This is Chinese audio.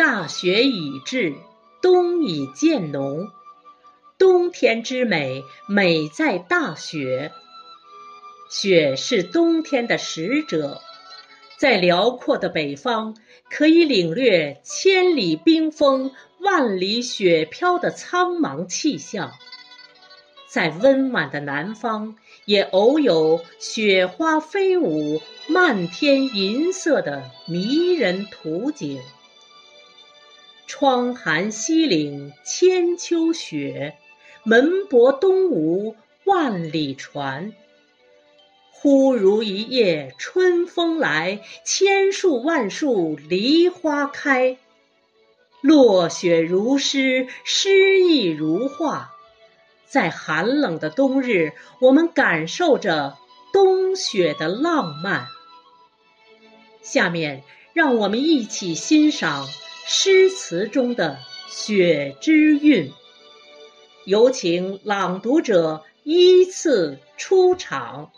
大雪已至，冬已渐浓。冬天之美，美在大雪。雪是冬天的使者，在辽阔的北方，可以领略千里冰封、万里雪飘的苍茫气象；在温暖的南方，也偶有雪花飞舞、漫天银色的迷人图景。窗含西岭千秋雪。门泊东吴万里船，忽如一夜春风来，千树万树梨花开。落雪如诗，诗意如画，在寒冷的冬日，我们感受着冬雪的浪漫。下面，让我们一起欣赏诗词中的雪之韵。有请朗读者依次出场。